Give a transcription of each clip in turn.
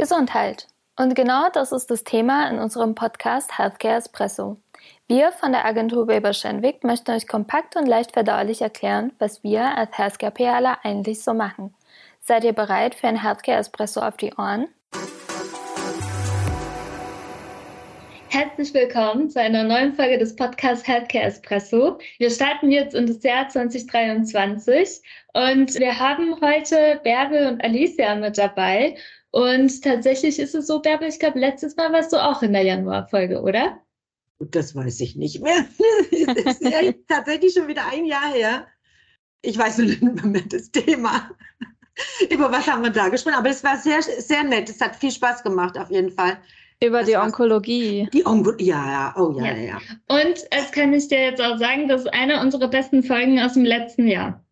Gesundheit. Und genau das ist das Thema in unserem Podcast Healthcare Espresso. Wir von der Agentur Weber Schenwick möchten euch kompakt und leicht verdaulich erklären, was wir als Healthcare PRler eigentlich so machen. Seid ihr bereit für ein Healthcare Espresso auf die Ohren? Herzlich willkommen zu einer neuen Folge des Podcasts Healthcare Espresso. Wir starten jetzt in das Jahr 2023 und wir haben heute Bärbel und Alicia mit dabei. Und tatsächlich ist es so, Bärbel, ich glaube, letztes Mal warst du auch in der Januarfolge, oder? Das weiß ich nicht mehr. das ist ja tatsächlich schon wieder ein Jahr her. Ich weiß nur nicht mehr das Thema. Über was haben wir da gesprochen? Aber es war sehr, sehr nett. Es hat viel Spaß gemacht, auf jeden Fall. Über das die Onkologie. Die Onko ja, ja, oh ja, ja, ja. Und es kann ich dir jetzt auch sagen, das ist eine unserer besten Folgen aus dem letzten Jahr.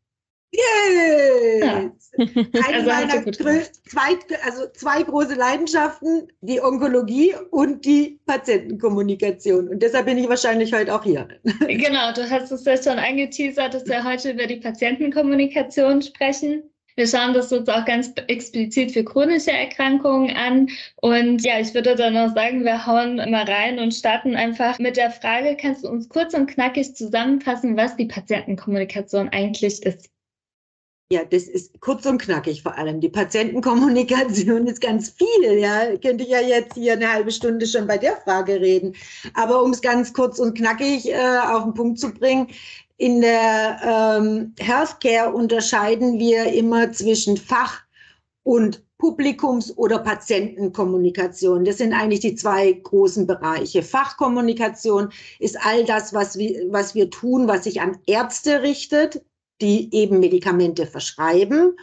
Yay! Ja. Eine also meiner zwei, also zwei große Leidenschaften, die Onkologie und die Patientenkommunikation. Und deshalb bin ich wahrscheinlich heute auch hier. Genau, du hast es ja schon angeteasert, dass wir heute über die Patientenkommunikation sprechen. Wir schauen das jetzt auch ganz explizit für chronische Erkrankungen an. Und ja, ich würde dann auch sagen, wir hauen mal rein und starten einfach mit der Frage, kannst du uns kurz und knackig zusammenfassen, was die Patientenkommunikation eigentlich ist? Ja, das ist kurz und knackig vor allem. Die Patientenkommunikation ist ganz viel. Ja, könnte ich ja jetzt hier eine halbe Stunde schon bei der Frage reden. Aber um es ganz kurz und knackig äh, auf den Punkt zu bringen, in der ähm, Healthcare unterscheiden wir immer zwischen Fach- und Publikums- oder Patientenkommunikation. Das sind eigentlich die zwei großen Bereiche. Fachkommunikation ist all das, was wir, was wir tun, was sich an Ärzte richtet, die eben Medikamente verschreiben.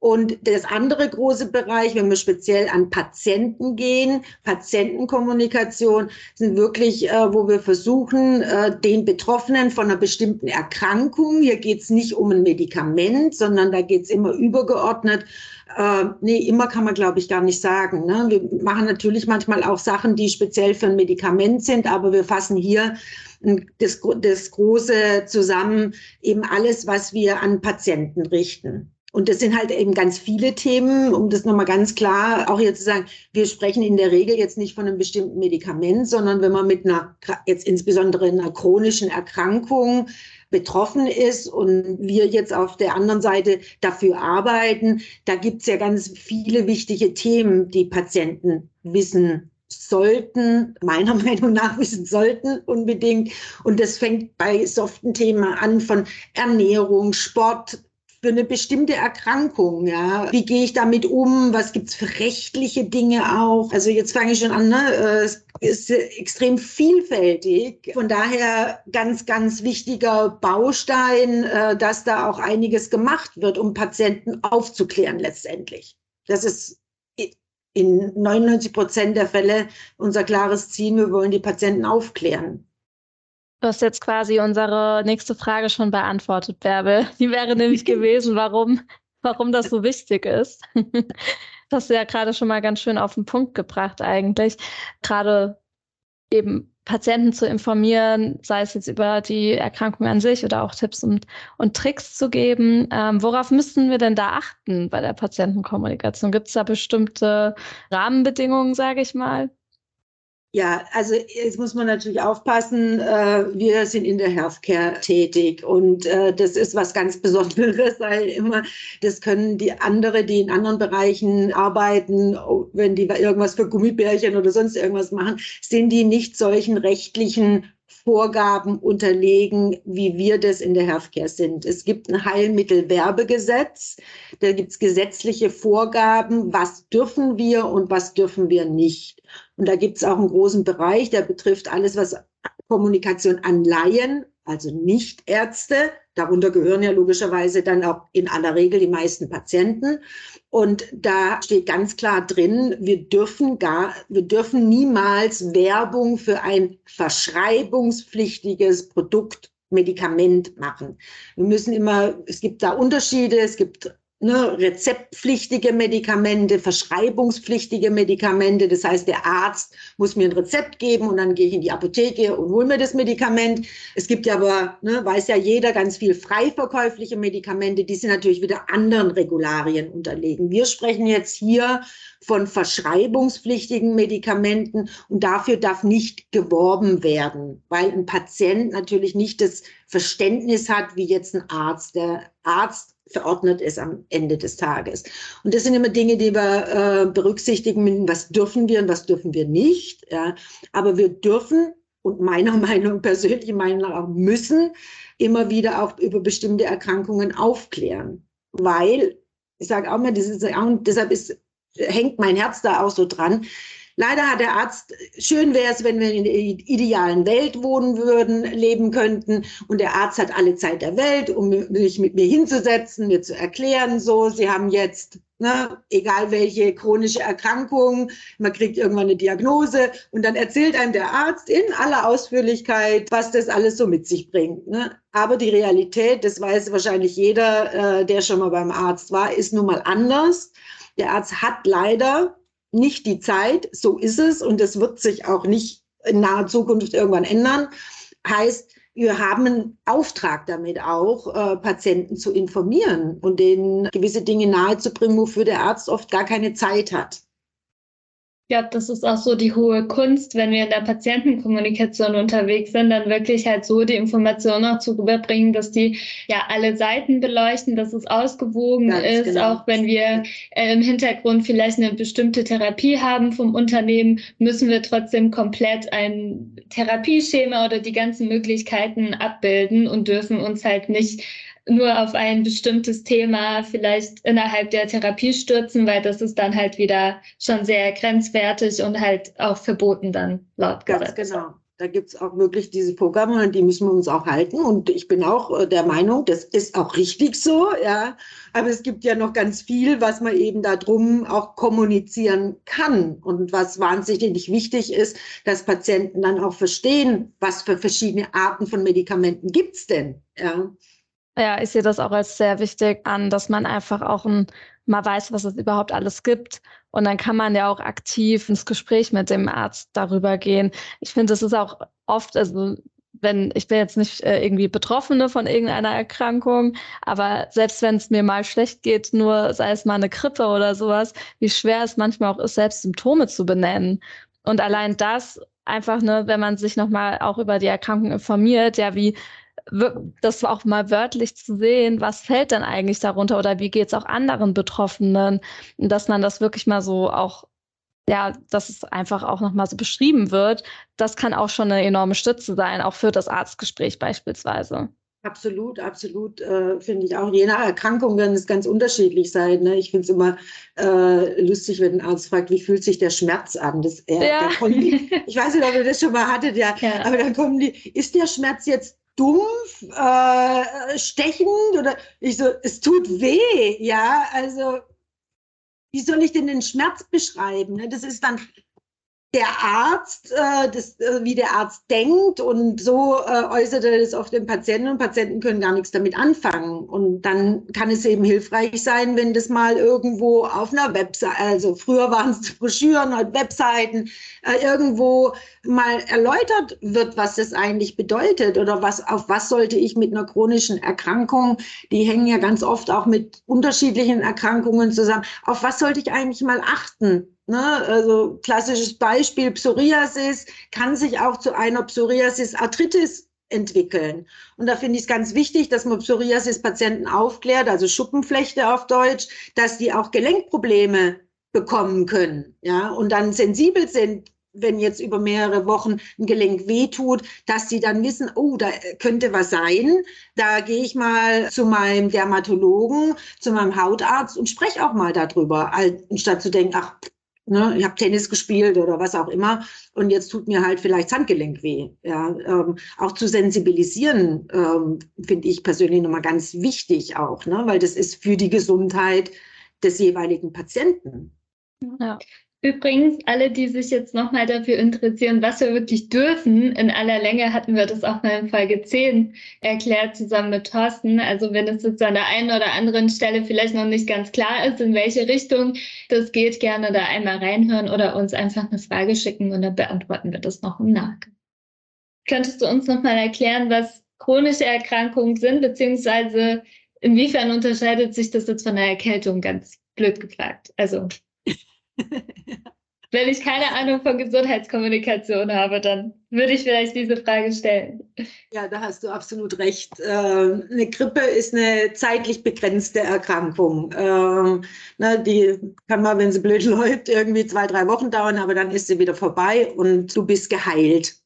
Und das andere große Bereich, wenn wir speziell an Patienten gehen, Patientenkommunikation, sind wirklich, äh, wo wir versuchen, äh, den Betroffenen von einer bestimmten Erkrankung, hier geht es nicht um ein Medikament, sondern da geht es immer übergeordnet, äh, nee, immer kann man, glaube ich, gar nicht sagen. Ne? Wir machen natürlich manchmal auch Sachen, die speziell für ein Medikament sind, aber wir fassen hier das, das Große zusammen, eben alles, was wir an Patienten richten. Und das sind halt eben ganz viele Themen, um das nochmal ganz klar auch hier zu sagen, wir sprechen in der Regel jetzt nicht von einem bestimmten Medikament, sondern wenn man mit einer, jetzt insbesondere einer chronischen Erkrankung betroffen ist und wir jetzt auf der anderen Seite dafür arbeiten, da gibt's ja ganz viele wichtige Themen, die Patienten wissen sollten, meiner Meinung nach wissen sollten unbedingt. Und das fängt bei soften Themen an von Ernährung, Sport, für eine bestimmte Erkrankung, ja. Wie gehe ich damit um? Was gibt's für rechtliche Dinge auch? Also jetzt fange ich schon an, ne? Es ist extrem vielfältig. Von daher ganz, ganz wichtiger Baustein, äh, dass da auch einiges gemacht wird, um Patienten aufzuklären letztendlich. Das ist in 99 Prozent der Fälle unser klares Ziel. Wir wollen die Patienten aufklären. Du hast jetzt quasi unsere nächste Frage schon beantwortet, Bärbel. Die wäre nämlich gewesen, warum, warum das so wichtig ist. Das hast du ja gerade schon mal ganz schön auf den Punkt gebracht eigentlich. Gerade eben Patienten zu informieren, sei es jetzt über die Erkrankung an sich oder auch Tipps und, und Tricks zu geben. Ähm, worauf müssten wir denn da achten bei der Patientenkommunikation? Gibt es da bestimmte Rahmenbedingungen, sage ich mal? Ja, also jetzt muss man natürlich aufpassen. Äh, wir sind in der Healthcare tätig und äh, das ist was ganz Besonderes, weil immer das können die andere, die in anderen Bereichen arbeiten, oh, wenn die irgendwas für Gummibärchen oder sonst irgendwas machen, sind die nicht solchen rechtlichen Vorgaben unterlegen, wie wir das in der Healthcare sind. Es gibt ein Heilmittelwerbegesetz, da gibt es gesetzliche Vorgaben, was dürfen wir und was dürfen wir nicht. Und da gibt es auch einen großen Bereich, der betrifft alles, was Kommunikation an Laien, also Nicht-Ärzte, darunter gehören ja logischerweise dann auch in aller Regel die meisten Patienten. Und da steht ganz klar drin, wir dürfen gar, wir dürfen niemals Werbung für ein verschreibungspflichtiges Produkt Medikament machen. Wir müssen immer, es gibt da Unterschiede, es gibt ne, rezeptpflichtige Medikamente, verschreibungspflichtige Medikamente. Das heißt, der Arzt muss mir ein Rezept geben und dann gehe ich in die Apotheke und hole mir das Medikament. Es gibt ja aber, ne, weiß ja jeder, ganz viel frei verkäufliche Medikamente, die sind natürlich wieder anderen Regularien unterlegen. Wir sprechen jetzt hier von verschreibungspflichtigen Medikamenten und dafür darf nicht geworben werden, weil ein Patient natürlich nicht das Verständnis hat, wie jetzt ein Arzt. Der Arzt verordnet ist am Ende des Tages. Und das sind immer Dinge, die wir äh, berücksichtigen, was dürfen wir und was dürfen wir nicht. Ja. Aber wir dürfen und meiner Meinung, persönlich Meinung auch müssen immer wieder auch über bestimmte Erkrankungen aufklären. Weil, ich sage auch mal, das ist, deshalb ist, hängt mein Herz da auch so dran. Leider hat der Arzt, schön wäre es, wenn wir in der idealen Welt wohnen würden, leben könnten. Und der Arzt hat alle Zeit der Welt, um sich mit mir hinzusetzen, mir zu erklären, so, Sie haben jetzt, ne, egal welche chronische Erkrankung, man kriegt irgendwann eine Diagnose und dann erzählt einem der Arzt in aller Ausführlichkeit, was das alles so mit sich bringt. Ne? Aber die Realität, das weiß wahrscheinlich jeder, äh, der schon mal beim Arzt war, ist nun mal anders. Der Arzt hat leider nicht die Zeit, so ist es und es wird sich auch nicht in naher Zukunft irgendwann ändern. Heißt, wir haben einen Auftrag damit auch, äh, Patienten zu informieren und denen gewisse Dinge nahezubringen, wofür der Arzt oft gar keine Zeit hat. Ja, das ist auch so die hohe Kunst, wenn wir in der Patientenkommunikation unterwegs sind, dann wirklich halt so die Informationen auch zu überbringen, dass die ja alle Seiten beleuchten, dass es ausgewogen Ganz ist, genau. auch wenn wir äh, im Hintergrund vielleicht eine bestimmte Therapie haben vom Unternehmen, müssen wir trotzdem komplett ein Therapieschema oder die ganzen Möglichkeiten abbilden und dürfen uns halt nicht nur auf ein bestimmtes Thema vielleicht innerhalb der Therapie stürzen, weil das ist dann halt wieder schon sehr grenzwertig und halt auch verboten dann laut Gesetz. Ganz genau. Da gibt es auch wirklich diese Programme und die müssen wir uns auch halten. Und ich bin auch äh, der Meinung, das ist auch richtig so, ja. Aber es gibt ja noch ganz viel, was man eben darum auch kommunizieren kann und was wahnsinnig wichtig ist, dass Patienten dann auch verstehen, was für verschiedene Arten von Medikamenten gibt es denn, ja. Ja, ich sehe das auch als sehr wichtig an, dass man einfach auch ein, mal weiß, was es überhaupt alles gibt. Und dann kann man ja auch aktiv ins Gespräch mit dem Arzt darüber gehen. Ich finde, es ist auch oft, also wenn, ich bin jetzt nicht äh, irgendwie Betroffene von irgendeiner Erkrankung, aber selbst wenn es mir mal schlecht geht, nur sei es mal eine Grippe oder sowas, wie schwer es manchmal auch ist, selbst Symptome zu benennen. Und allein das einfach, ne, wenn man sich nochmal auch über die Erkrankung informiert, ja, wie das auch mal wörtlich zu sehen, was fällt denn eigentlich darunter oder wie geht es auch anderen Betroffenen, dass man das wirklich mal so auch, ja, dass es einfach auch nochmal so beschrieben wird, das kann auch schon eine enorme Stütze sein, auch für das Arztgespräch beispielsweise. Absolut, absolut, äh, finde ich auch. Je nach Erkrankung werden es ganz unterschiedlich sein. Ne? Ich finde es immer äh, lustig, wenn ein Arzt fragt, wie fühlt sich der Schmerz an? Das, äh, ja. die, ich weiß nicht, ob ihr das schon mal hattet, ja, ja. aber dann kommen die, ist der Schmerz jetzt dumpf, äh, stechend oder ich so, es tut weh, ja, also wie soll ich denn den Schmerz beschreiben? Ne? Das ist dann der Arzt, äh, das, äh, wie der Arzt denkt und so äh, äußert er das auf den Patienten und Patienten können gar nichts damit anfangen. Und dann kann es eben hilfreich sein, wenn das mal irgendwo auf einer Webseite, also früher waren es Broschüren, heute Webseiten, äh, irgendwo mal erläutert wird, was das eigentlich bedeutet oder was, auf was sollte ich mit einer chronischen Erkrankung, die hängen ja ganz oft auch mit unterschiedlichen Erkrankungen zusammen, auf was sollte ich eigentlich mal achten? Ne, also klassisches Beispiel Psoriasis kann sich auch zu einer Psoriasis-Arthritis entwickeln. Und da finde ich es ganz wichtig, dass man Psoriasis-Patienten aufklärt, also Schuppenflechte auf Deutsch, dass die auch Gelenkprobleme bekommen können, ja, und dann sensibel sind, wenn jetzt über mehrere Wochen ein Gelenk wehtut, dass sie dann wissen, oh, da könnte was sein. Da gehe ich mal zu meinem Dermatologen, zu meinem Hautarzt und spreche auch mal darüber, anstatt zu denken, ach, Ne, ich habe Tennis gespielt oder was auch immer und jetzt tut mir halt vielleicht das Handgelenk weh. Ja, ähm, auch zu sensibilisieren ähm, finde ich persönlich nochmal ganz wichtig auch, ne, weil das ist für die Gesundheit des jeweiligen Patienten. Ja. Übrigens, alle, die sich jetzt nochmal dafür interessieren, was wir wirklich dürfen, in aller Länge hatten wir das auch mal in Folge 10 erklärt, zusammen mit Thorsten. Also wenn es jetzt an der einen oder anderen Stelle vielleicht noch nicht ganz klar ist, in welche Richtung das geht, gerne da einmal reinhören oder uns einfach eine Frage schicken und dann beantworten wir das noch im Nachgang. Könntest du uns nochmal erklären, was chronische Erkrankungen sind, beziehungsweise inwiefern unterscheidet sich das jetzt von einer Erkältung, ganz blöd gefragt? Also Wenn ich keine Ahnung von Gesundheitskommunikation habe, dann würde ich vielleicht diese Frage stellen. Ja, da hast du absolut recht. Ähm, eine Grippe ist eine zeitlich begrenzte Erkrankung. Ähm, die kann mal, wenn sie blöd läuft, irgendwie zwei, drei Wochen dauern, aber dann ist sie wieder vorbei und du bist geheilt.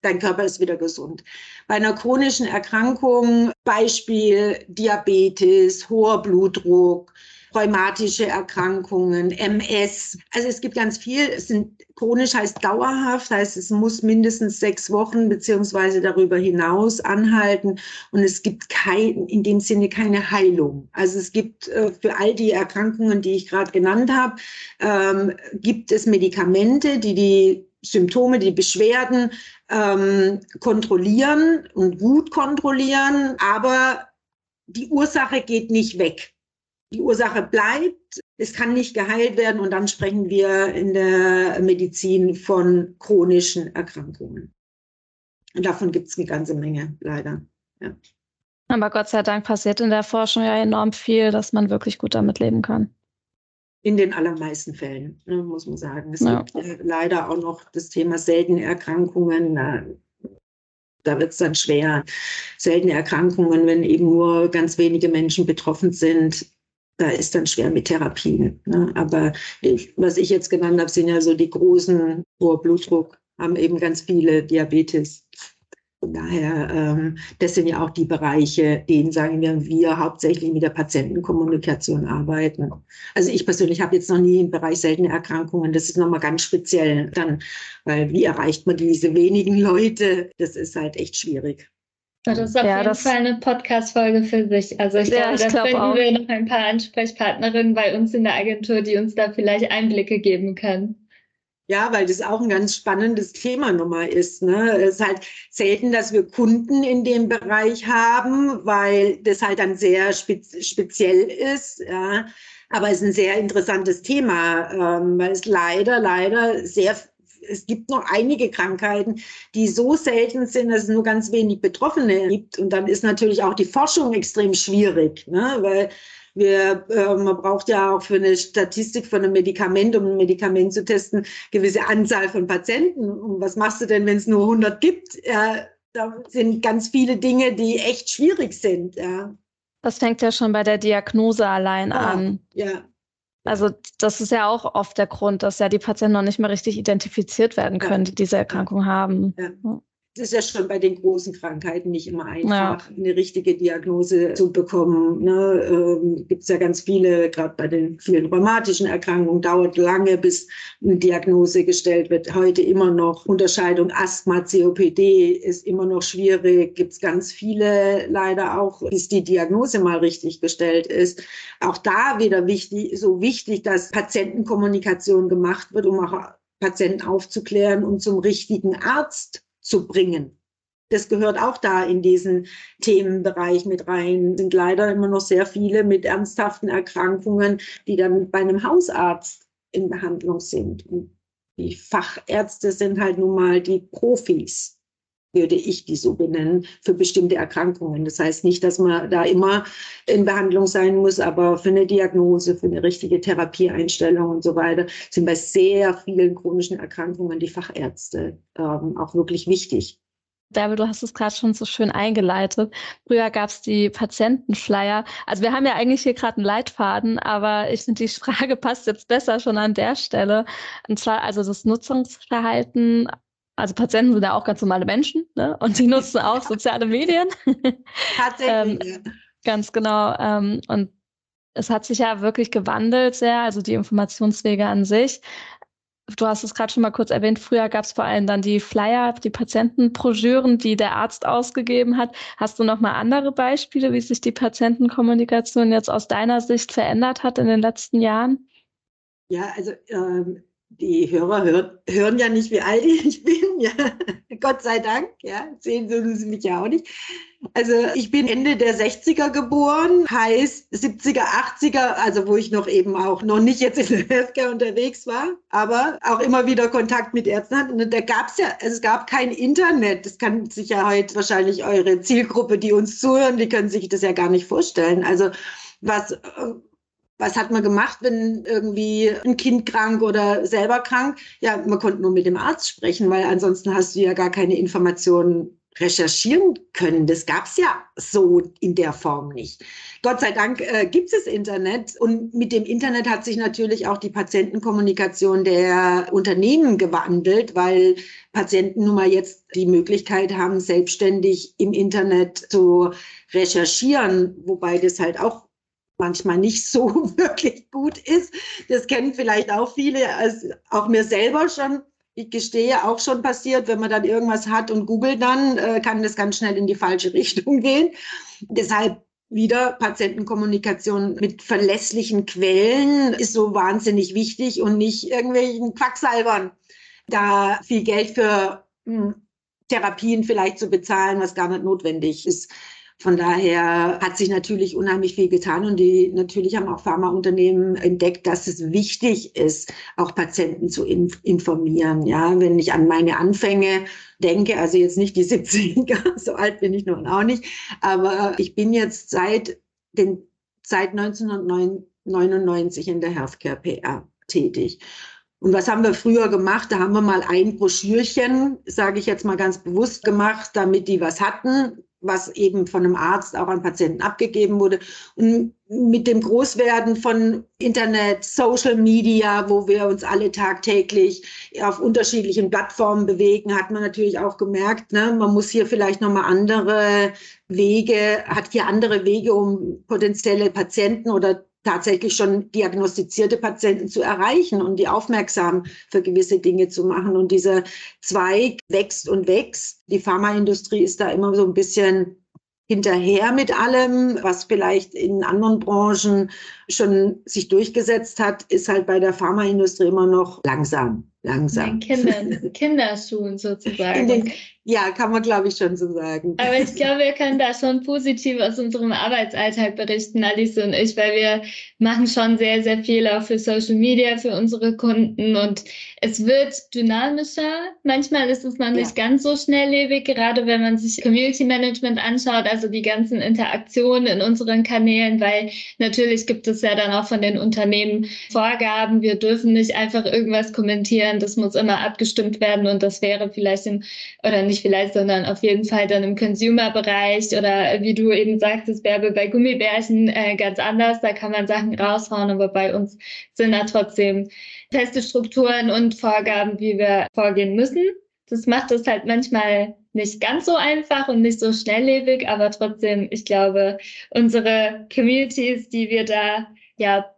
Dein Körper ist wieder gesund. Bei einer chronischen Erkrankung, Beispiel Diabetes, hoher Blutdruck, rheumatische Erkrankungen, MS. Also es gibt ganz viel. Es sind chronisch heißt dauerhaft, heißt es muss mindestens sechs Wochen beziehungsweise darüber hinaus anhalten und es gibt kein, in dem Sinne keine Heilung. Also es gibt äh, für all die Erkrankungen, die ich gerade genannt habe, ähm, gibt es Medikamente, die die Symptome, die Beschwerden ähm, kontrollieren und gut kontrollieren, aber die Ursache geht nicht weg die Ursache bleibt, es kann nicht geheilt werden und dann sprechen wir in der Medizin von chronischen Erkrankungen. Und davon gibt es eine ganze Menge, leider. Ja. Aber Gott sei Dank passiert in der Forschung ja enorm viel, dass man wirklich gut damit leben kann. In den allermeisten Fällen, ne, muss man sagen. Es ja. gibt äh, leider auch noch das Thema seltene Erkrankungen. Da, da wird es dann schwer. Seltene Erkrankungen, wenn eben nur ganz wenige Menschen betroffen sind, da ist dann schwer mit Therapien. Ne? Aber was ich jetzt genannt habe, sind ja so die großen, hoher Blutdruck, haben eben ganz viele Diabetes. Von daher, ähm, das sind ja auch die Bereiche, denen sagen wir, wir hauptsächlich mit der Patientenkommunikation arbeiten. Also ich persönlich habe jetzt noch nie im Bereich seltene Erkrankungen. Das ist nochmal ganz speziell dann, weil wie erreicht man diese wenigen Leute? Das ist halt echt schwierig. Das ist auf ja, jeden Fall eine Podcast-Folge für sich. Also ich ja, glaube, da glaub finden auch. wir noch ein paar Ansprechpartnerinnen bei uns in der Agentur, die uns da vielleicht Einblicke geben können. Ja, weil das auch ein ganz spannendes Thema nochmal ist. Ne? Es ist halt selten, dass wir Kunden in dem Bereich haben, weil das halt dann sehr spez speziell ist. Ja? Aber es ist ein sehr interessantes Thema, ähm, weil es leider, leider sehr es gibt noch einige Krankheiten, die so selten sind, dass es nur ganz wenig Betroffene gibt. Und dann ist natürlich auch die Forschung extrem schwierig, ne? weil wir, äh, man braucht ja auch für eine Statistik von einem Medikament, um ein Medikament zu testen, gewisse Anzahl von Patienten. Und was machst du denn, wenn es nur 100 gibt? Ja, da sind ganz viele Dinge, die echt schwierig sind. Ja. Das fängt ja schon bei der Diagnose allein ja, an. Ja, also das ist ja auch oft der Grund, dass ja die Patienten noch nicht mehr richtig identifiziert werden können, die diese Erkrankung haben. Ja. Es ist ja schon bei den großen Krankheiten nicht immer einfach, ja. eine richtige Diagnose zu bekommen. Ne? Ähm, Gibt es ja ganz viele, gerade bei den vielen rheumatischen Erkrankungen, dauert lange, bis eine Diagnose gestellt wird. Heute immer noch Unterscheidung Asthma, COPD ist immer noch schwierig. Gibt es ganz viele leider auch, bis die Diagnose mal richtig gestellt ist. Auch da wieder wichtig, so wichtig, dass Patientenkommunikation gemacht wird, um auch Patienten aufzuklären und zum richtigen Arzt zu bringen. Das gehört auch da in diesen Themenbereich mit rein. Es sind leider immer noch sehr viele mit ernsthaften Erkrankungen, die dann bei einem Hausarzt in Behandlung sind. Und die Fachärzte sind halt nun mal die Profis, würde ich die so benennen, für bestimmte Erkrankungen. Das heißt nicht, dass man da immer in Behandlung sein muss, aber für eine Diagnose, für eine richtige Therapieeinstellung und so weiter sind bei sehr vielen chronischen Erkrankungen die Fachärzte ähm, auch wirklich wichtig. Bärbel, du hast es gerade schon so schön eingeleitet. Früher gab es die Patientenflyer. Also wir haben ja eigentlich hier gerade einen Leitfaden, aber ich finde, die Frage passt jetzt besser schon an der Stelle. Und zwar also das Nutzungsverhalten also Patienten sind ja auch ganz normale Menschen ne? und sie nutzen auch soziale Medien. Tatsächlich. ähm, ganz genau. Ähm, und es hat sich ja wirklich gewandelt sehr, also die Informationswege an sich. Du hast es gerade schon mal kurz erwähnt, früher gab es vor allem dann die Flyer, die Patientenbroschüren, die der Arzt ausgegeben hat. Hast du noch mal andere Beispiele, wie sich die Patientenkommunikation jetzt aus deiner Sicht verändert hat in den letzten Jahren? Ja, also ähm, die Hörer hör, hören ja nicht, wie alt ich bin, ja. Gott sei Dank, ja. Sehen sie mich ja auch nicht. Also ich bin Ende der 60er geboren, heißt 70er, 80er, also wo ich noch eben auch noch nicht jetzt in der Healthcare unterwegs war, aber auch immer wieder Kontakt mit Ärzten hatte. Und da gab es ja, es gab kein Internet. Das kann sich ja heute wahrscheinlich eure Zielgruppe, die uns zuhören, die können sich das ja gar nicht vorstellen. Also was was hat man gemacht, wenn irgendwie ein Kind krank oder selber krank? Ja, man konnte nur mit dem Arzt sprechen, weil ansonsten hast du ja gar keine Informationen recherchieren können. Das gab es ja so in der Form nicht. Gott sei Dank äh, gibt es Internet und mit dem Internet hat sich natürlich auch die Patientenkommunikation der Unternehmen gewandelt, weil Patienten nun mal jetzt die Möglichkeit haben, selbstständig im Internet zu recherchieren, wobei das halt auch manchmal nicht so wirklich gut ist. Das kennen vielleicht auch viele, also auch mir selber schon. Ich gestehe, auch schon passiert, wenn man dann irgendwas hat und googelt dann, äh, kann das ganz schnell in die falsche Richtung gehen. Deshalb wieder Patientenkommunikation mit verlässlichen Quellen ist so wahnsinnig wichtig und nicht irgendwelchen Quacksalbern da viel Geld für hm, Therapien vielleicht zu bezahlen, was gar nicht notwendig ist. Von daher hat sich natürlich unheimlich viel getan und die natürlich haben auch Pharmaunternehmen entdeckt, dass es wichtig ist, auch Patienten zu informieren. Ja, wenn ich an meine Anfänge denke, also jetzt nicht die 70er, so alt bin ich noch auch nicht, aber ich bin jetzt seit den, seit 1999 in der Healthcare PR tätig. Und was haben wir früher gemacht? Da haben wir mal ein Broschürchen, sage ich jetzt mal ganz bewusst gemacht, damit die was hatten was eben von einem Arzt auch an Patienten abgegeben wurde. Und mit dem Großwerden von Internet, Social Media, wo wir uns alle tagtäglich auf unterschiedlichen Plattformen bewegen, hat man natürlich auch gemerkt, ne, man muss hier vielleicht nochmal andere Wege, hat hier andere Wege, um potenzielle Patienten oder tatsächlich schon diagnostizierte Patienten zu erreichen und die aufmerksam für gewisse Dinge zu machen. Und dieser Zweig wächst und wächst. Die Pharmaindustrie ist da immer so ein bisschen hinterher mit allem, was vielleicht in anderen Branchen schon sich durchgesetzt hat, ist halt bei der Pharmaindustrie immer noch langsam. Langsam. In Kinder, Kinderschuhen sozusagen. Den, ja, kann man glaube ich schon so sagen. Aber ich glaube, wir können da schon positiv aus unserem Arbeitsalltag berichten, Alice und ich, weil wir machen schon sehr, sehr viel auch für Social Media, für unsere Kunden und es wird dynamischer. Manchmal ist es noch nicht ja. ganz so schnelllebig, gerade wenn man sich Community Management anschaut, also die ganzen Interaktionen in unseren Kanälen, weil natürlich gibt es ja dann auch von den Unternehmen Vorgaben. Wir dürfen nicht einfach irgendwas kommentieren. Das muss immer abgestimmt werden und das wäre vielleicht im, oder nicht vielleicht, sondern auf jeden Fall dann im Consumer-Bereich oder wie du eben sagtest, Bärbe bei Gummibärchen äh, ganz anders. Da kann man Sachen raushauen, aber bei uns sind da trotzdem feste Strukturen und Vorgaben, wie wir vorgehen müssen. Das macht es halt manchmal nicht ganz so einfach und nicht so schnelllebig, aber trotzdem, ich glaube, unsere Communities, die wir da ja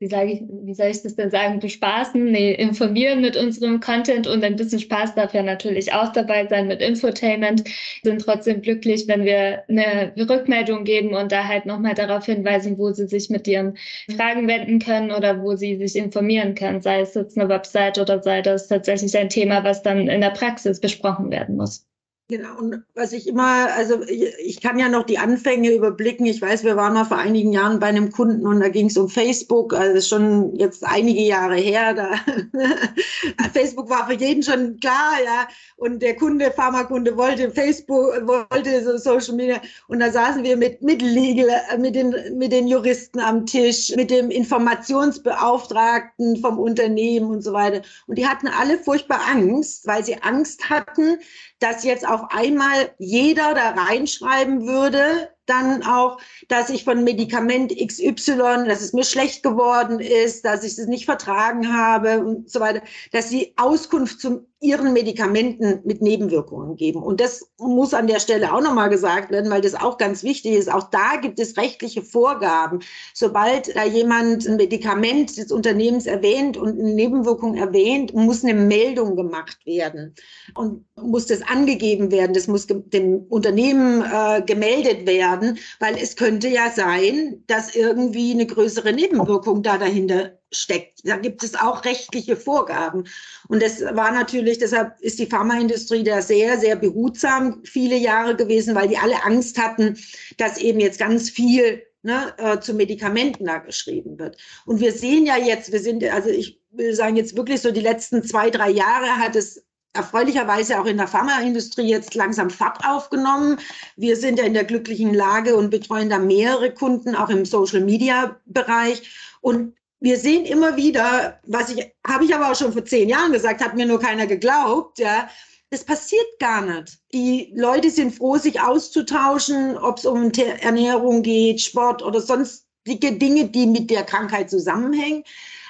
wie sage ich, wie soll ich das denn sagen, bespaßen, nee, informieren mit unserem Content und ein bisschen Spaß darf ja natürlich auch dabei sein mit Infotainment, sind trotzdem glücklich, wenn wir eine Rückmeldung geben und da halt nochmal darauf hinweisen, wo sie sich mit ihren Fragen wenden können oder wo sie sich informieren können, sei es jetzt eine Website oder sei das tatsächlich ein Thema, was dann in der Praxis besprochen werden muss. Genau, und was ich immer, also ich kann ja noch die Anfänge überblicken. Ich weiß, wir waren mal vor einigen Jahren bei einem Kunden und da ging es um Facebook, also schon jetzt einige Jahre her. Da Facebook war für jeden schon klar, ja. Und der Kunde, Pharmakunde wollte Facebook, wollte so Social Media. Und da saßen wir mit, mit Legal, mit den, mit den Juristen am Tisch, mit dem Informationsbeauftragten vom Unternehmen und so weiter. Und die hatten alle furchtbar Angst, weil sie Angst hatten, dass jetzt auf einmal jeder da reinschreiben würde, dann auch, dass ich von Medikament XY, dass es mir schlecht geworden ist, dass ich es nicht vertragen habe und so weiter, dass sie Auskunft zu ihren Medikamenten mit Nebenwirkungen geben. Und das muss an der Stelle auch nochmal gesagt werden, weil das auch ganz wichtig ist. Auch da gibt es rechtliche Vorgaben. Sobald da jemand ein Medikament des Unternehmens erwähnt und eine Nebenwirkung erwähnt, muss eine Meldung gemacht werden und muss das angegeben werden. Das muss dem Unternehmen äh, gemeldet werden weil es könnte ja sein, dass irgendwie eine größere Nebenwirkung da dahinter steckt. Da gibt es auch rechtliche Vorgaben. Und das war natürlich, deshalb ist die Pharmaindustrie da sehr, sehr behutsam viele Jahre gewesen, weil die alle Angst hatten, dass eben jetzt ganz viel ne, äh, zu Medikamenten da geschrieben wird. Und wir sehen ja jetzt, wir sind, also ich will sagen, jetzt wirklich so die letzten zwei, drei Jahre hat es erfreulicherweise auch in der Pharmaindustrie jetzt langsam Fahrt aufgenommen. Wir sind ja in der glücklichen Lage und betreuen da mehrere Kunden, auch im Social-Media-Bereich. Und wir sehen immer wieder, was ich, habe ich aber auch schon vor zehn Jahren gesagt, hat mir nur keiner geglaubt, ja. Das passiert gar nicht. Die Leute sind froh, sich auszutauschen, ob es um Ernährung geht, Sport oder sonstige Dinge, die mit der Krankheit zusammenhängen.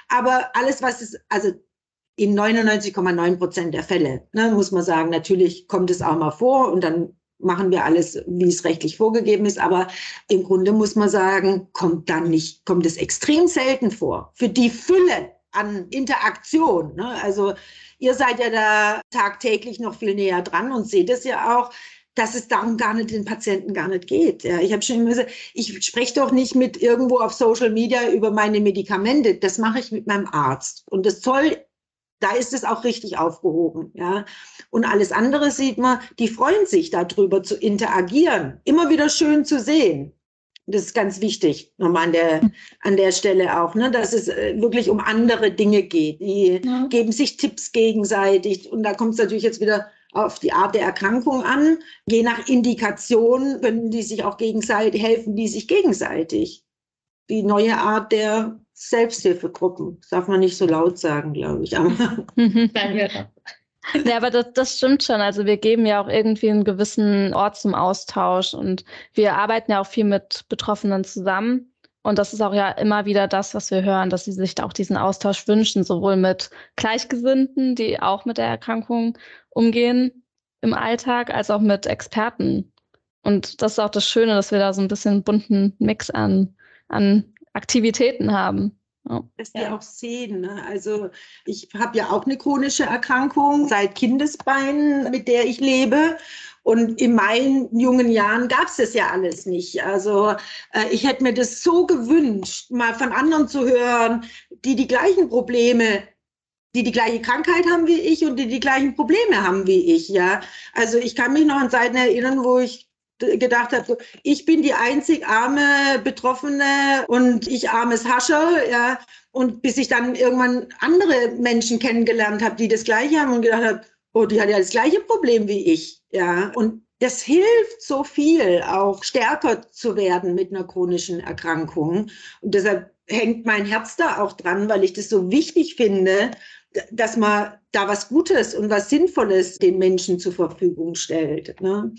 Aber alles, was es, also in 99,9 Prozent der Fälle, ne, muss man sagen, natürlich kommt es auch mal vor und dann machen wir alles, wie es rechtlich vorgegeben ist. Aber im Grunde muss man sagen, kommt dann nicht, kommt es extrem selten vor. Für die Fülle an Interaktion. Ne? Also ihr seid ja da tagtäglich noch viel näher dran und seht es ja auch dass es darum gar nicht den Patienten gar nicht geht. Ja, ich habe schon immer gesagt, ich spreche doch nicht mit irgendwo auf Social Media über meine Medikamente. Das mache ich mit meinem Arzt. Und das soll da ist es auch richtig aufgehoben. Ja. Und alles andere sieht man, die freuen sich darüber zu interagieren. Immer wieder schön zu sehen. Das ist ganz wichtig, nochmal an der, an der Stelle auch, ne, dass es äh, wirklich um andere Dinge geht. Die ja. geben sich Tipps gegenseitig. Und da kommt es natürlich jetzt wieder auf die Art der Erkrankung an. Je nach Indikation können die sich auch gegenseitig, helfen die sich gegenseitig. Die neue Art der Selbsthilfegruppen. Das darf man nicht so laut sagen, glaube ich. Aber ja, aber das, das stimmt schon. Also wir geben ja auch irgendwie einen gewissen Ort zum Austausch und wir arbeiten ja auch viel mit Betroffenen zusammen. Und das ist auch ja immer wieder das, was wir hören, dass sie sich da auch diesen Austausch wünschen, sowohl mit Gleichgesinnten, die auch mit der Erkrankung umgehen im Alltag, als auch mit Experten. Und das ist auch das Schöne, dass wir da so ein bisschen bunten Mix an, an Aktivitäten haben. Ja. Dass die auch sehen. Ne? Also ich habe ja auch eine chronische Erkrankung seit Kindesbeinen, mit der ich lebe. Und in meinen jungen Jahren gab es das ja alles nicht. Also äh, ich hätte mir das so gewünscht, mal von anderen zu hören, die die gleichen Probleme die die gleiche Krankheit haben wie ich und die die gleichen Probleme haben wie ich, ja. Also ich kann mich noch an Zeiten erinnern, wo ich gedacht habe, so, ich bin die einzig arme Betroffene und ich armes Hascher, ja. Und bis ich dann irgendwann andere Menschen kennengelernt habe, die das Gleiche haben und gedacht habe, oh, die hat ja das gleiche Problem wie ich, ja. Und das hilft so viel, auch stärker zu werden mit einer chronischen Erkrankung. Und deshalb hängt mein Herz da auch dran, weil ich das so wichtig finde, dass man da was Gutes und was Sinnvolles den Menschen zur Verfügung stellt. Ne?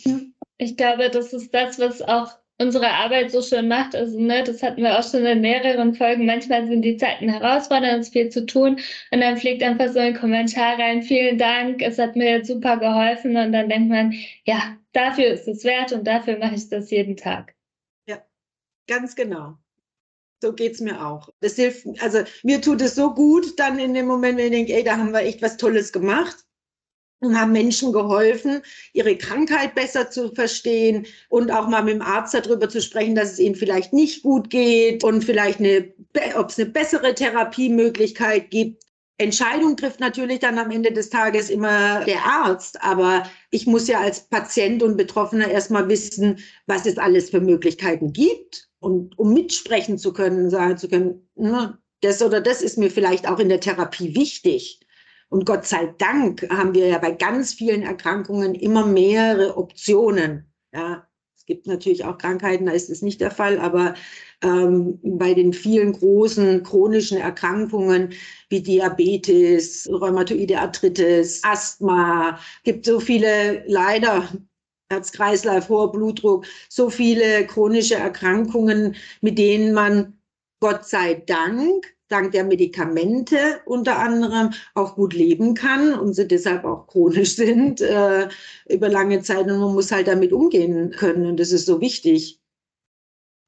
Ich glaube, das ist das, was auch unsere Arbeit so schön macht. Also, ne, das hatten wir auch schon in mehreren Folgen. Manchmal sind die Zeiten herausfordernd, es ist viel zu tun. Und dann fliegt einfach so ein Kommentar rein. Vielen Dank, es hat mir jetzt super geholfen. Und dann denkt man, ja, dafür ist es wert und dafür mache ich das jeden Tag. Ja, ganz genau. So geht's mir auch. Das hilft, also mir tut es so gut, dann in dem Moment, wenn ich denke, ey, da haben wir echt was Tolles gemacht und haben Menschen geholfen, ihre Krankheit besser zu verstehen und auch mal mit dem Arzt darüber zu sprechen, dass es ihnen vielleicht nicht gut geht und vielleicht eine, ob es eine bessere Therapiemöglichkeit gibt. Entscheidung trifft natürlich dann am Ende des Tages immer der Arzt, aber ich muss ja als Patient und Betroffener erstmal wissen, was es alles für Möglichkeiten gibt und um mitsprechen zu können, sagen zu können, ne, das oder das ist mir vielleicht auch in der Therapie wichtig. Und Gott sei Dank haben wir ja bei ganz vielen Erkrankungen immer mehrere Optionen. Ja, es gibt natürlich auch Krankheiten, da ist es nicht der Fall, aber ähm, bei den vielen großen chronischen Erkrankungen wie Diabetes, rheumatoide Arthritis, Asthma, gibt so viele leider Herz-Kreislauf, hoher Blutdruck, so viele chronische Erkrankungen, mit denen man Gott sei Dank dank der Medikamente unter anderem auch gut leben kann und sie deshalb auch chronisch sind äh, über lange Zeit und man muss halt damit umgehen können und das ist so wichtig.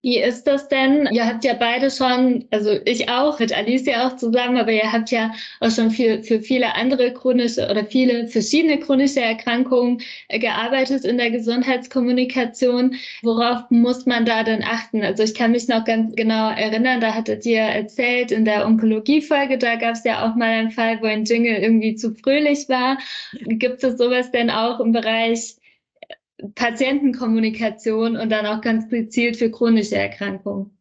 Wie ist das denn? Ihr habt ja beide schon, also ich auch, mit Alicia auch zusammen, aber ihr habt ja auch schon viel, für viele andere chronische oder viele verschiedene chronische Erkrankungen äh, gearbeitet in der Gesundheitskommunikation. Worauf muss man da denn achten? Also ich kann mich noch ganz genau erinnern, da hattet ihr erzählt in der Onkologie-Folge, da gab es ja auch mal einen Fall, wo ein Jingle irgendwie zu fröhlich war. Gibt es sowas denn auch im Bereich Patientenkommunikation und dann auch ganz gezielt für chronische Erkrankungen?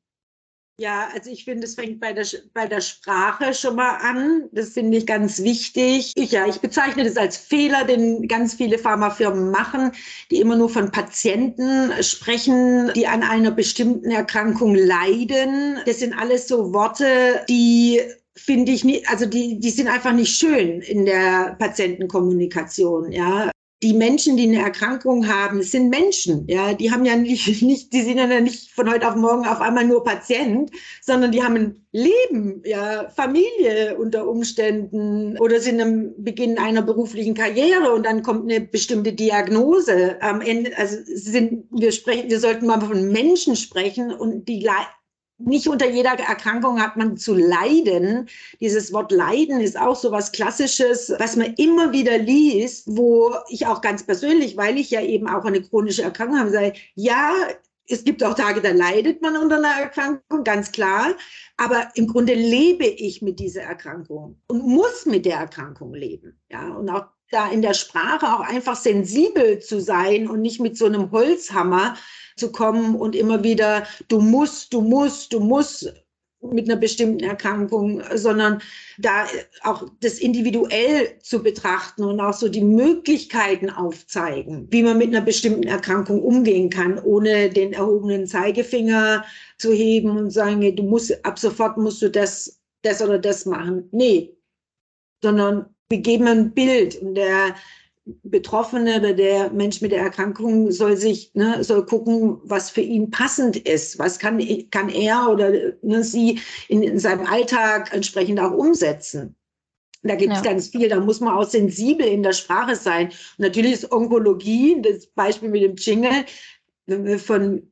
Ja, also ich finde, es fängt bei der, bei der Sprache schon mal an. Das finde ich ganz wichtig. Ich, ja, ich bezeichne das als Fehler, den ganz viele Pharmafirmen machen, die immer nur von Patienten sprechen, die an einer bestimmten Erkrankung leiden. Das sind alles so Worte, die finde ich nicht, also die, die sind einfach nicht schön in der Patientenkommunikation, ja die Menschen, die eine Erkrankung haben, sind Menschen, ja, die haben ja nicht, nicht, die sind ja nicht von heute auf morgen auf einmal nur Patient, sondern die haben ein Leben, ja, Familie unter Umständen oder sind am Beginn einer beruflichen Karriere und dann kommt eine bestimmte Diagnose. Am Ende, also sind, wir sprechen, wir sollten mal von Menschen sprechen und die nicht unter jeder Erkrankung hat man zu leiden. Dieses Wort Leiden ist auch so was Klassisches, was man immer wieder liest, wo ich auch ganz persönlich, weil ich ja eben auch eine chronische Erkrankung habe, sage, ja, es gibt auch Tage, da leidet man unter einer Erkrankung, ganz klar. Aber im Grunde lebe ich mit dieser Erkrankung und muss mit der Erkrankung leben. Ja, und auch da in der Sprache auch einfach sensibel zu sein und nicht mit so einem Holzhammer zu kommen und immer wieder, du musst, du musst, du musst mit einer bestimmten Erkrankung, sondern da auch das individuell zu betrachten und auch so die Möglichkeiten aufzeigen, wie man mit einer bestimmten Erkrankung umgehen kann, ohne den erhobenen Zeigefinger zu heben und sagen, du musst, ab sofort musst du das, das oder das machen. Nee, sondern wir geben ein Bild und der, Betroffene oder der Mensch mit der Erkrankung soll sich, ne, soll gucken, was für ihn passend ist. Was kann, kann er oder ne, sie in, in seinem Alltag entsprechend auch umsetzen. Da gibt es ja. ganz viel, da muss man auch sensibel in der Sprache sein. Und natürlich ist Onkologie, das Beispiel mit dem Jingle, wenn wir von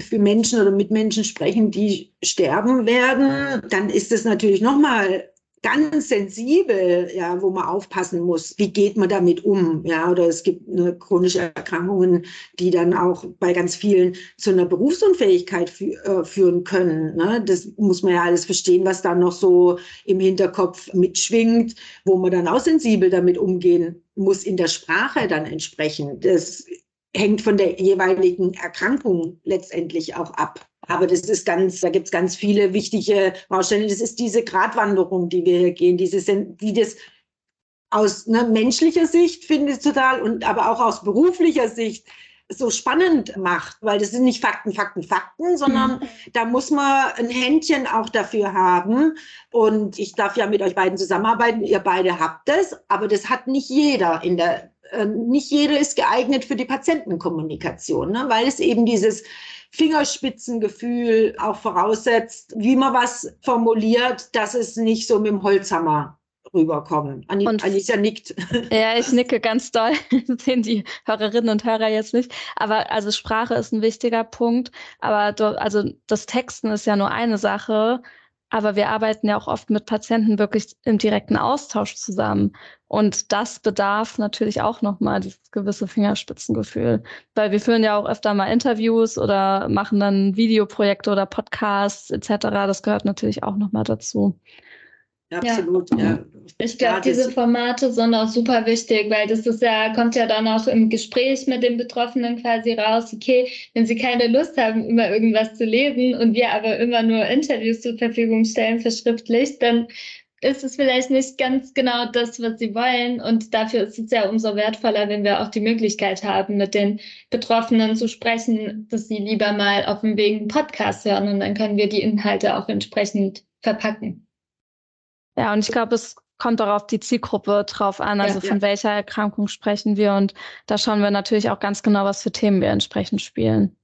für Menschen oder mit Menschen sprechen, die sterben werden, dann ist es natürlich nochmal ganz sensibel, ja, wo man aufpassen muss, wie geht man damit um, ja, oder es gibt eine chronische Erkrankungen, die dann auch bei ganz vielen zu einer Berufsunfähigkeit fü äh, führen können. Ne? Das muss man ja alles verstehen, was da noch so im Hinterkopf mitschwingt, wo man dann auch sensibel damit umgehen muss in der Sprache dann entsprechend. Das hängt von der jeweiligen Erkrankung letztendlich auch ab. Aber das ist ganz, da gibt es ganz viele wichtige Baustellen. Das ist diese Gratwanderung, die wir hier gehen, diese, die das aus ne, menschlicher Sicht finde ich total und aber auch aus beruflicher Sicht so spannend macht, weil das sind nicht Fakten, Fakten, Fakten, sondern mhm. da muss man ein Händchen auch dafür haben. Und ich darf ja mit euch beiden zusammenarbeiten. Ihr beide habt es, aber das hat nicht jeder in der, nicht jeder ist geeignet für die Patientenkommunikation, ne? weil es eben dieses Fingerspitzengefühl auch voraussetzt, wie man was formuliert, dass es nicht so mit dem Holzhammer rüberkommen. Anni und, Alicia nickt. Ja, ich nicke ganz doll. Das sehen die Hörerinnen und Hörer jetzt nicht. Aber also Sprache ist ein wichtiger Punkt. Aber do, also das Texten ist ja nur eine Sache. Aber wir arbeiten ja auch oft mit Patienten wirklich im direkten Austausch zusammen. Und das bedarf natürlich auch nochmal dieses gewisse Fingerspitzengefühl. Weil wir führen ja auch öfter mal Interviews oder machen dann Videoprojekte oder Podcasts etc. Das gehört natürlich auch nochmal dazu. Absolut, ja. ja. Ich glaube, diese Formate sind auch super wichtig, weil das ist ja, kommt ja dann auch im Gespräch mit den Betroffenen quasi raus, okay, wenn sie keine Lust haben, immer irgendwas zu lesen und wir aber immer nur Interviews zur Verfügung stellen, verschriftlicht, dann ist es vielleicht nicht ganz genau das, was sie wollen. Und dafür ist es ja umso wertvoller, wenn wir auch die Möglichkeit haben, mit den Betroffenen zu sprechen, dass sie lieber mal auf dem Weg einen Podcast hören und dann können wir die Inhalte auch entsprechend verpacken. Ja, und ich glaube, es kommt auch auf die Zielgruppe drauf an, also ja, von ja. welcher Erkrankung sprechen wir. Und da schauen wir natürlich auch ganz genau, was für Themen wir entsprechend spielen.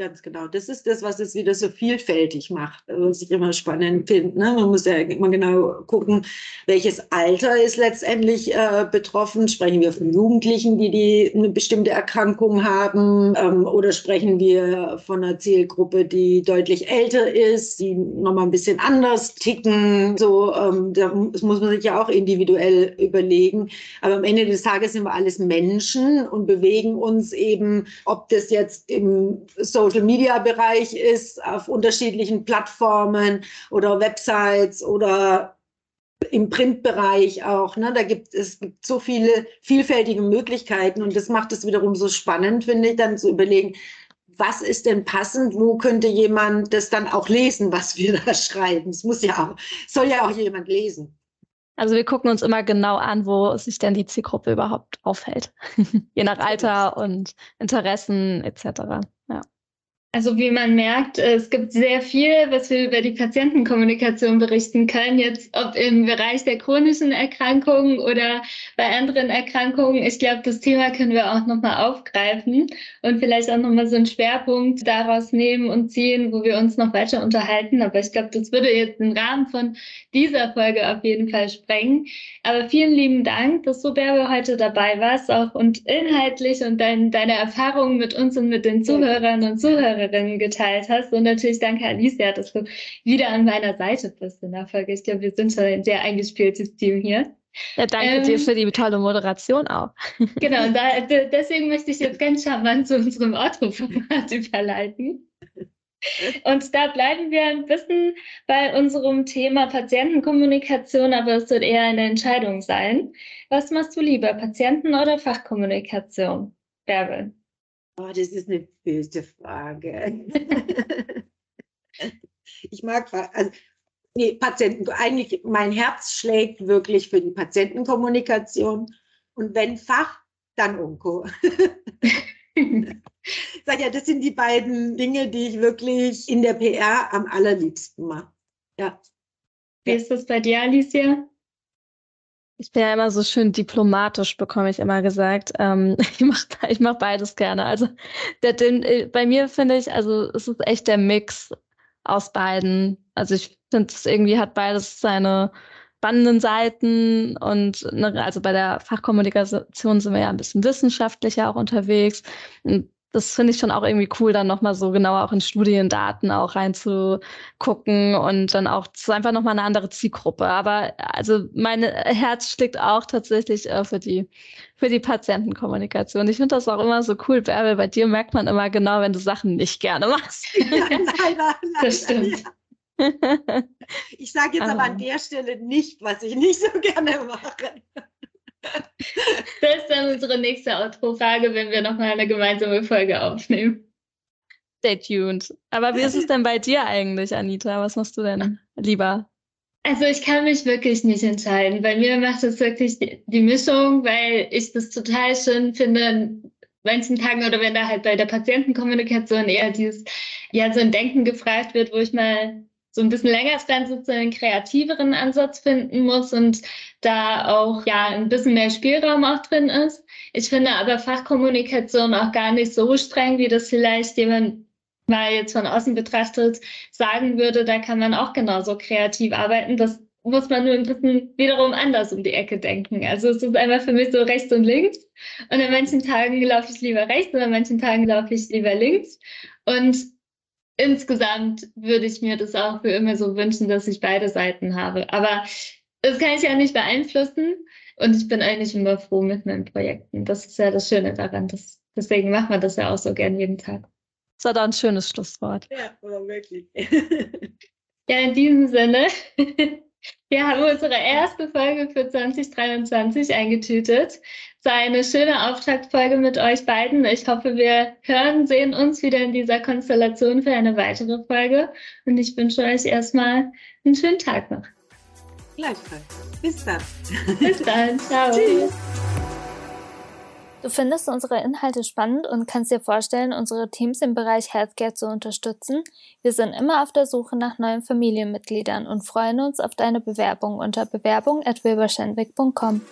Ganz genau. Das ist das, was es wieder so vielfältig macht, was ich immer spannend finde. Ne? Man muss ja immer genau gucken, welches Alter ist letztendlich äh, betroffen. Sprechen wir von Jugendlichen, die, die eine bestimmte Erkrankung haben, ähm, oder sprechen wir von einer Zielgruppe, die deutlich älter ist, die nochmal ein bisschen anders ticken. So, ähm, das muss man sich ja auch individuell überlegen. Aber am Ende des Tages sind wir alles Menschen und bewegen uns eben, ob das jetzt im Social Social Media Bereich ist, auf unterschiedlichen Plattformen oder Websites oder im Printbereich auch. Ne? Da gibt es gibt so viele vielfältige Möglichkeiten und das macht es wiederum so spannend, finde ich, dann zu überlegen, was ist denn passend? Wo könnte jemand das dann auch lesen, was wir da schreiben? Es muss ja auch, soll ja auch jemand lesen. Also wir gucken uns immer genau an, wo sich denn die Zielgruppe überhaupt aufhält. Je nach Alter und Interessen etc. Ja. Also wie man merkt, es gibt sehr viel, was wir über die Patientenkommunikation berichten können. Jetzt ob im Bereich der chronischen Erkrankungen oder bei anderen Erkrankungen. Ich glaube, das Thema können wir auch nochmal aufgreifen und vielleicht auch nochmal so einen Schwerpunkt daraus nehmen und ziehen, wo wir uns noch weiter unterhalten. Aber ich glaube, das würde jetzt den Rahmen von dieser Folge auf jeden Fall sprengen. Aber vielen lieben Dank, dass du, Bärbe, heute dabei warst auch und inhaltlich und dein, deine Erfahrungen mit uns und mit den Zuhörern und Zuhörern Zuhörerinnen geteilt hast. Und natürlich danke Alicia, dass du wieder an meiner Seite bist in der Folge. Ich glaube, wir sind schon ein sehr eingespieltes Team hier. Ja, danke ähm, dir für die tolle Moderation auch. Genau, da, deswegen möchte ich jetzt ganz charmant zu unserem Autoformat überleiten. Und da bleiben wir ein bisschen bei unserem Thema Patientenkommunikation, aber es wird eher eine Entscheidung sein. Was machst du lieber, Patienten- oder Fachkommunikation? Bärbel? Oh, das ist eine böse Frage. ich mag, also, nee, Patienten, eigentlich mein Herz schlägt wirklich für die Patientenkommunikation. Und wenn Fach, dann Onko. Sag ja, das sind die beiden Dinge, die ich wirklich in der PR am allerliebsten mache. Ja. Wie ist das bei dir, Alicia? Ich bin ja immer so schön diplomatisch, bekomme ich immer gesagt. Ähm, ich mache ich mach beides gerne. Also der, den, äh, bei mir finde ich, also es ist echt der Mix aus beiden. Also ich finde, es irgendwie hat beides seine spannenden Seiten und ne, also bei der Fachkommunikation sind wir ja ein bisschen wissenschaftlicher auch unterwegs. Und das finde ich schon auch irgendwie cool, dann nochmal so genauer auch in Studiendaten auch reinzugucken und dann auch so einfach nochmal eine andere Zielgruppe. Aber also mein Herz schlägt auch tatsächlich äh, für die, für die Patientenkommunikation. Ich finde das auch immer so cool, Bärbel. Bei dir merkt man immer genau, wenn du Sachen nicht gerne machst. Ja, leider, leider, das stimmt. Ja. Ich sage jetzt aber an der Stelle nicht, was ich nicht so gerne mache. Das ist dann unsere nächste Outro-Frage, wenn wir nochmal eine gemeinsame Folge aufnehmen. Stay tuned. Aber wie ist es denn bei dir eigentlich, Anita? Was machst du denn lieber? Also ich kann mich wirklich nicht entscheiden. Bei mir macht es wirklich die, die Mischung, weil ich das total schön finde, manchen Tagen oder wenn da halt bei der Patientenkommunikation eher dieses, ja, so ein Denken gefragt wird, wo ich mal so ein bisschen länger dann sozusagen einen kreativeren Ansatz finden muss und da auch ja ein bisschen mehr Spielraum auch drin ist. Ich finde aber Fachkommunikation auch gar nicht so streng, wie das vielleicht jemand mal jetzt von außen betrachtet sagen würde. Da kann man auch genauso kreativ arbeiten. Das muss man nur ein bisschen wiederum anders um die Ecke denken. Also es ist einfach für mich so rechts und links. Und an manchen Tagen laufe ich lieber rechts und an manchen Tagen laufe ich lieber links. Und insgesamt würde ich mir das auch für immer so wünschen, dass ich beide Seiten habe. Aber das kann ich ja nicht beeinflussen. Und ich bin eigentlich immer froh mit meinen Projekten. Das ist ja das Schöne daran. Das, deswegen macht man das ja auch so gern jeden Tag. Das war doch ein schönes Schlusswort. Ja, wirklich. ja, in diesem Sinne. Wir haben unsere erste Folge für 2023 eingetütet. Es war eine schöne Auftaktfolge mit euch beiden. Ich hoffe, wir hören, sehen uns wieder in dieser Konstellation für eine weitere Folge. Und ich wünsche euch erstmal einen schönen Tag noch. Gleichfalls. Bis dann. Bis dann. Ciao. Tschüss. Du findest unsere Inhalte spannend und kannst dir vorstellen, unsere Teams im Bereich Healthcare zu unterstützen? Wir sind immer auf der Suche nach neuen Familienmitgliedern und freuen uns auf deine Bewerbung unter bewerbung@wilberschenwick.com.